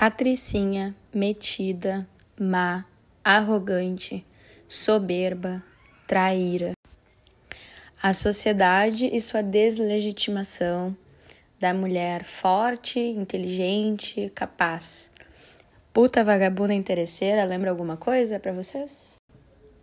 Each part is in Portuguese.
patricinha, metida, má, arrogante, soberba, traíra. A sociedade e sua deslegitimação da mulher forte, inteligente, capaz. Puta vagabunda interesseira, lembra alguma coisa para vocês?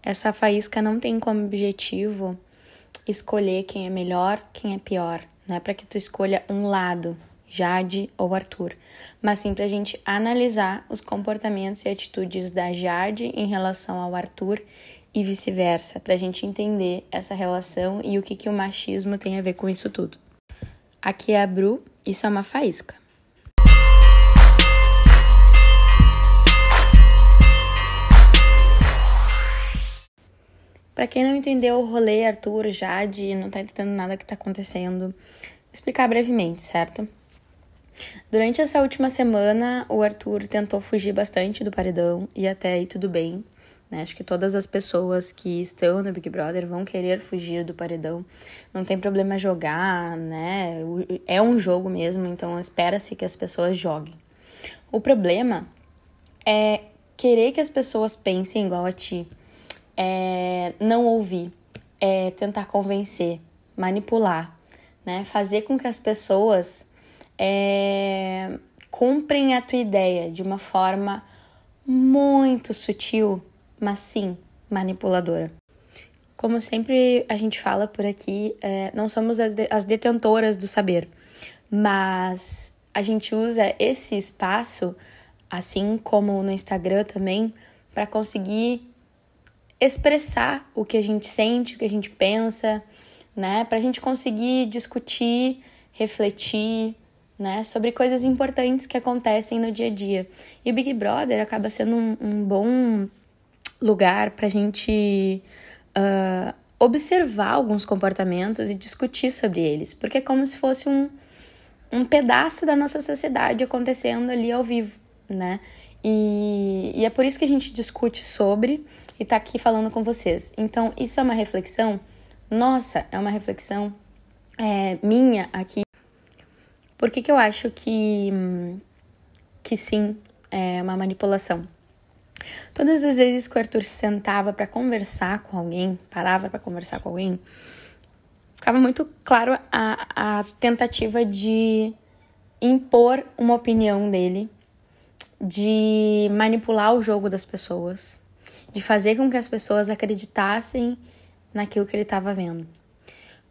Essa faísca não tem como objetivo escolher quem é melhor, quem é pior. Não é para que tu escolha um lado, Jade ou Arthur, mas sim para a gente analisar os comportamentos e atitudes da Jade em relação ao Arthur e vice-versa, para a gente entender essa relação e o que, que o machismo tem a ver com isso tudo. Aqui é a Bru, isso é uma faísca. Para quem não entendeu o rolê, Arthur, Jade, não tá entendendo nada que tá acontecendo, vou explicar brevemente, certo? Durante essa última semana, o Arthur tentou fugir bastante do paredão e até aí tudo bem. Né? Acho que todas as pessoas que estão no Big Brother vão querer fugir do paredão. Não tem problema jogar, né? É um jogo mesmo, então espera-se que as pessoas joguem. O problema é querer que as pessoas pensem igual a ti, é não ouvir, é tentar convencer, manipular, né? Fazer com que as pessoas é, cumprem a tua ideia de uma forma muito sutil mas sim manipuladora. Como sempre a gente fala por aqui, é, não somos as detentoras do saber, mas a gente usa esse espaço, assim como no Instagram também, para conseguir expressar o que a gente sente, o que a gente pensa, né? Para a gente conseguir discutir, refletir, né? Sobre coisas importantes que acontecem no dia a dia. E o Big Brother acaba sendo um, um bom lugar para a gente uh, observar alguns comportamentos e discutir sobre eles, porque é como se fosse um, um pedaço da nossa sociedade acontecendo ali ao vivo, né? E, e é por isso que a gente discute sobre e tá aqui falando com vocês. Então, isso é uma reflexão, nossa, é uma reflexão é, minha aqui. Por que, que eu acho que, que sim, é uma manipulação? Todas as vezes que o Arthur sentava para conversar com alguém, parava para conversar com alguém, ficava muito claro a, a tentativa de impor uma opinião dele, de manipular o jogo das pessoas, de fazer com que as pessoas acreditassem naquilo que ele estava vendo.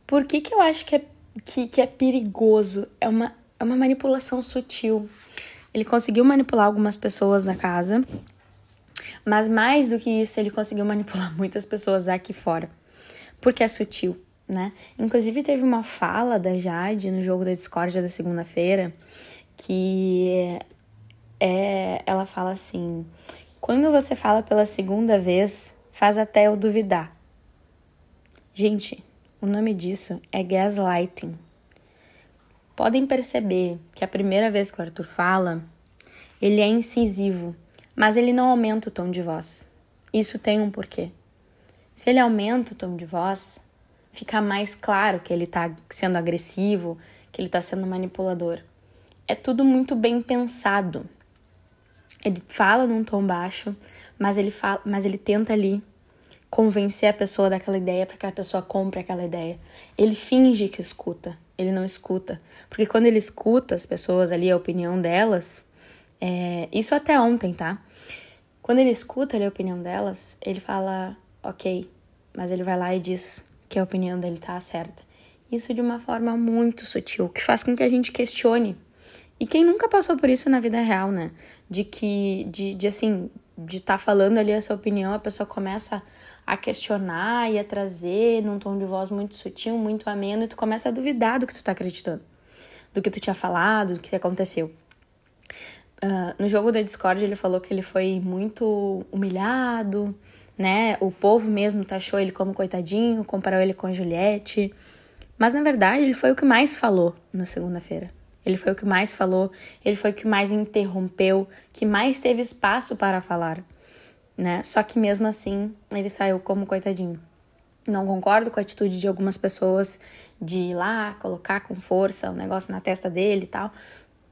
Por que, que eu acho que é, que, que é perigoso? É uma, é uma manipulação sutil. Ele conseguiu manipular algumas pessoas na casa mas mais do que isso, ele conseguiu manipular muitas pessoas aqui fora, porque é sutil, né? Inclusive teve uma fala da Jade no jogo da discórdia da segunda-feira que é, ela fala assim: quando você fala pela segunda vez, faz até eu duvidar. Gente, o nome disso é gaslighting. Podem perceber que a primeira vez que o Arthur fala, ele é incisivo, mas ele não aumenta o tom de voz. Isso tem um porquê. Se ele aumenta o tom de voz, fica mais claro que ele está sendo agressivo, que ele está sendo manipulador. É tudo muito bem pensado. Ele fala num tom baixo, mas ele, fala, mas ele tenta ali convencer a pessoa daquela ideia para que a pessoa compre aquela ideia. Ele finge que escuta, ele não escuta. Porque quando ele escuta as pessoas ali, a opinião delas, é, isso até ontem, tá? Quando ele escuta ali, a opinião delas, ele fala, ok, mas ele vai lá e diz que a opinião dele tá certa. Isso de uma forma muito sutil, que faz com que a gente questione. E quem nunca passou por isso na vida real, né? De que, de, de assim, de estar tá falando ali a sua opinião, a pessoa começa a questionar e a trazer num tom de voz muito sutil, muito ameno, e tu começa a duvidar do que tu tá acreditando, do que tu tinha falado, do que aconteceu. Uh, no jogo da Discord ele falou que ele foi muito humilhado, né? O povo mesmo taxou ele como coitadinho, comparou ele com a Juliette. Mas na verdade ele foi o que mais falou na segunda-feira. Ele foi o que mais falou, ele foi o que mais interrompeu, que mais teve espaço para falar, né? Só que mesmo assim ele saiu como coitadinho. Não concordo com a atitude de algumas pessoas de ir lá colocar com força o negócio na testa dele e tal,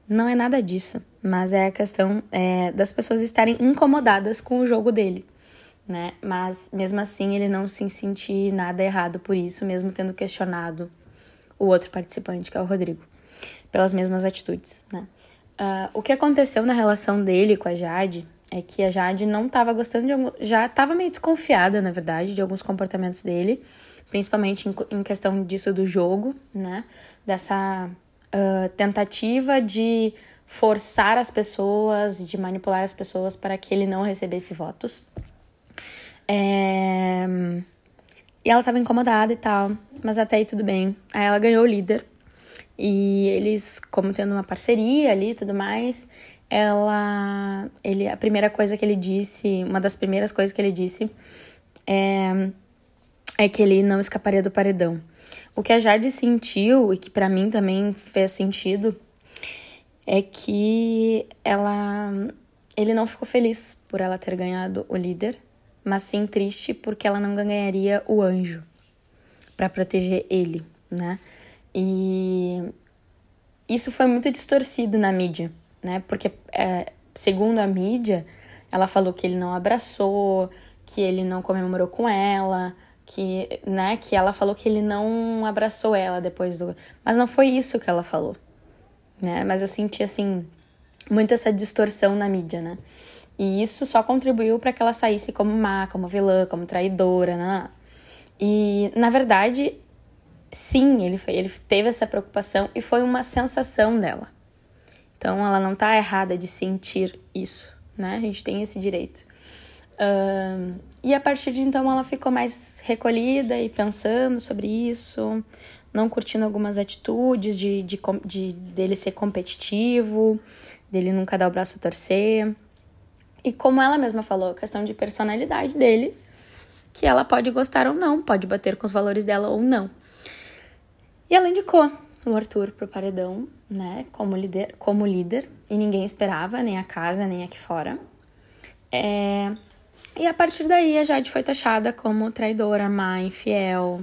Não é nada disso, mas é a questão é, das pessoas estarem incomodadas com o jogo dele, né? Mas mesmo assim ele não se sentir nada errado por isso, mesmo tendo questionado o outro participante, que é o Rodrigo, pelas mesmas atitudes, né? Uh, o que aconteceu na relação dele com a Jade é que a Jade não estava gostando de algum, já estava meio desconfiada, na verdade, de alguns comportamentos dele, principalmente em, em questão disso do jogo, né? Dessa uh, tentativa de forçar as pessoas, de manipular as pessoas para que ele não recebesse votos. É... E ela estava incomodada e tal, mas até aí tudo bem. Aí ela ganhou o líder. E eles, como tendo uma parceria ali e tudo mais, ela ele a primeira coisa que ele disse, uma das primeiras coisas que ele disse é é que ele não escaparia do paredão. O que a Jade sentiu e que para mim também fez sentido é que ela ele não ficou feliz por ela ter ganhado o líder, mas sim triste porque ela não ganharia o anjo para proteger ele, né? E isso foi muito distorcido na mídia né? Porque, é, segundo a mídia, ela falou que ele não abraçou, que ele não comemorou com ela, que, né, que ela falou que ele não abraçou ela depois do. Mas não foi isso que ela falou, né? Mas eu senti, assim, muito essa distorção na mídia, né? E isso só contribuiu para que ela saísse como má, como vilã, como traidora, né? E, na verdade, sim, ele, foi, ele teve essa preocupação e foi uma sensação dela. Então ela não tá errada de sentir isso, né? A gente tem esse direito. E a partir de então ela ficou mais recolhida e pensando sobre isso, não curtindo algumas atitudes de, de, de dele ser competitivo, dele nunca dar o braço a torcer. E como ela mesma falou, questão de personalidade dele, que ela pode gostar ou não, pode bater com os valores dela ou não. E ela indicou o Arthur pro paredão, né, como líder, como líder, e ninguém esperava, nem a casa, nem aqui fora. É, e a partir daí a Jade foi taxada como traidora, má, infiel,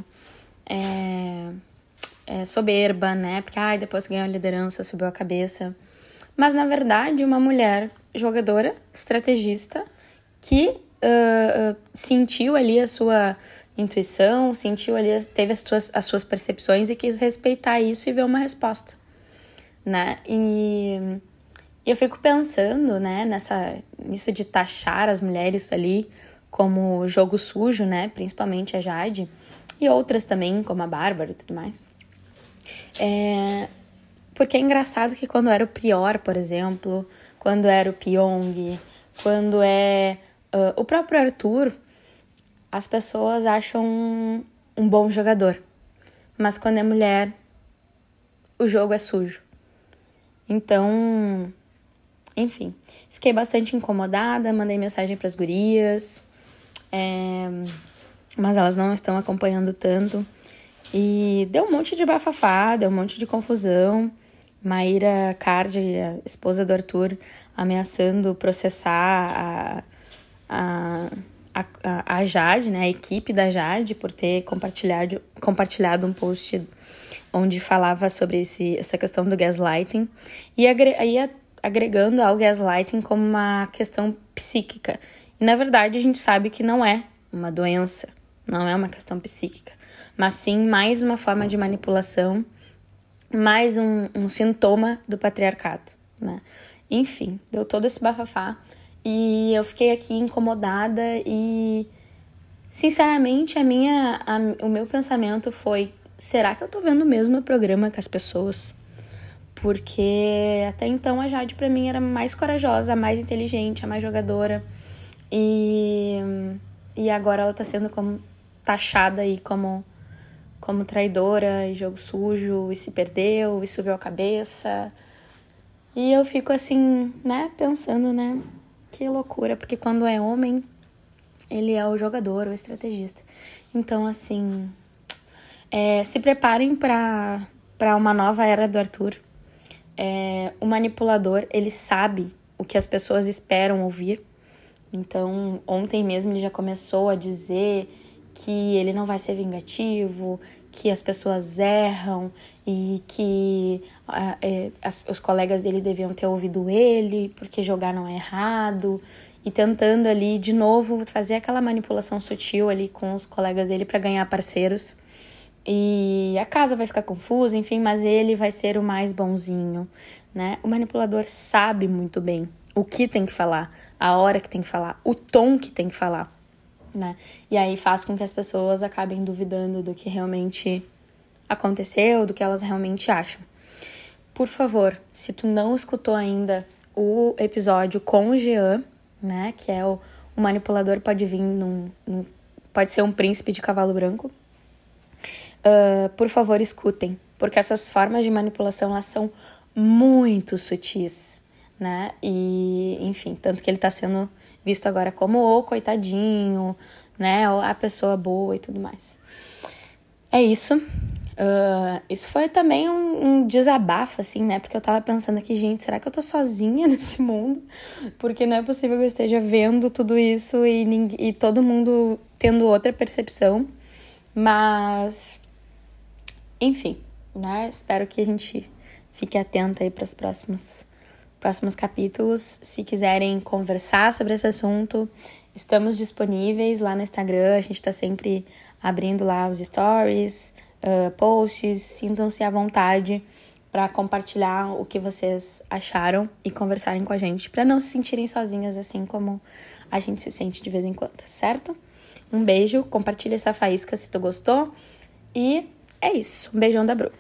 é, é, soberba, né, porque ai, depois que ganhou a liderança subiu a cabeça. Mas na verdade, uma mulher jogadora, estrategista, que uh, sentiu ali a sua intuição, sentiu ali, teve as suas, as suas percepções e quis respeitar isso e ver uma resposta, né? E eu fico pensando, né, nessa, nisso de taxar as mulheres ali como jogo sujo, né, principalmente a Jade e outras também, como a Bárbara e tudo mais. É, porque é engraçado que quando era o Prior, por exemplo, quando era o Pyong, quando é uh, o próprio Arthur, as pessoas acham um, um bom jogador. Mas quando é mulher, o jogo é sujo. Então, enfim, fiquei bastante incomodada, mandei mensagem para as gurias, é, mas elas não estão acompanhando tanto. E deu um monte de bafafá, deu um monte de confusão. Maíra Cardi, a esposa do Arthur, ameaçando processar a, a a, a Jade, né, a equipe da Jade, por ter compartilhado, compartilhado um post onde falava sobre esse, essa questão do gaslighting e aí agregando ao gaslighting como uma questão psíquica. E na verdade a gente sabe que não é uma doença, não é uma questão psíquica, mas sim mais uma forma de manipulação, mais um, um sintoma do patriarcado, né? Enfim, deu todo esse bafafá. E eu fiquei aqui incomodada e sinceramente a minha a, o meu pensamento foi, será que eu tô vendo o mesmo programa que as pessoas? Porque até então a Jade para mim era mais corajosa, a mais inteligente, a mais jogadora. E e agora ela tá sendo como taxada aí como como traidora e jogo sujo e se perdeu e subiu a cabeça. E eu fico assim, né, pensando, né, que loucura, porque quando é homem, ele é o jogador, o estrategista. Então, assim, é, se preparem para uma nova era do Arthur. É, o manipulador, ele sabe o que as pessoas esperam ouvir. Então, ontem mesmo ele já começou a dizer que ele não vai ser vingativo, que as pessoas erram e que é, as, os colegas dele deviam ter ouvido ele, porque jogar não é errado, e tentando ali de novo fazer aquela manipulação sutil ali com os colegas dele para ganhar parceiros. E a casa vai ficar confusa, enfim, mas ele vai ser o mais bonzinho, né? O manipulador sabe muito bem o que tem que falar, a hora que tem que falar, o tom que tem que falar, né? E aí faz com que as pessoas acabem duvidando do que realmente aconteceu, do que elas realmente acham. Por favor, se tu não escutou ainda o episódio com o Jean, né, que é o, o manipulador pode vir num, num, pode ser um príncipe de cavalo branco. Uh, por favor, escutem, porque essas formas de manipulação elas são muito sutis, né? E, enfim, tanto que ele tá sendo visto agora como o coitadinho, né? A pessoa boa e tudo mais. É isso. Uh, isso foi também um, um, desabafo, assim, né? Porque eu tava pensando aqui, gente, será que eu tô sozinha nesse mundo? Porque não é possível que eu esteja vendo tudo isso e, e todo mundo tendo outra percepção. Mas, enfim, né? Espero que a gente fique atenta aí para os próximos, próximos capítulos. Se quiserem conversar sobre esse assunto, estamos disponíveis lá no Instagram. A gente tá sempre abrindo lá os stories uh, posts, sintam-se à vontade para compartilhar o que vocês acharam e conversarem com a gente, para não se sentirem sozinhas assim como a gente se sente de vez em quando, certo? Um beijo, compartilha essa faísca se tu gostou e é isso. Um beijão da Bru.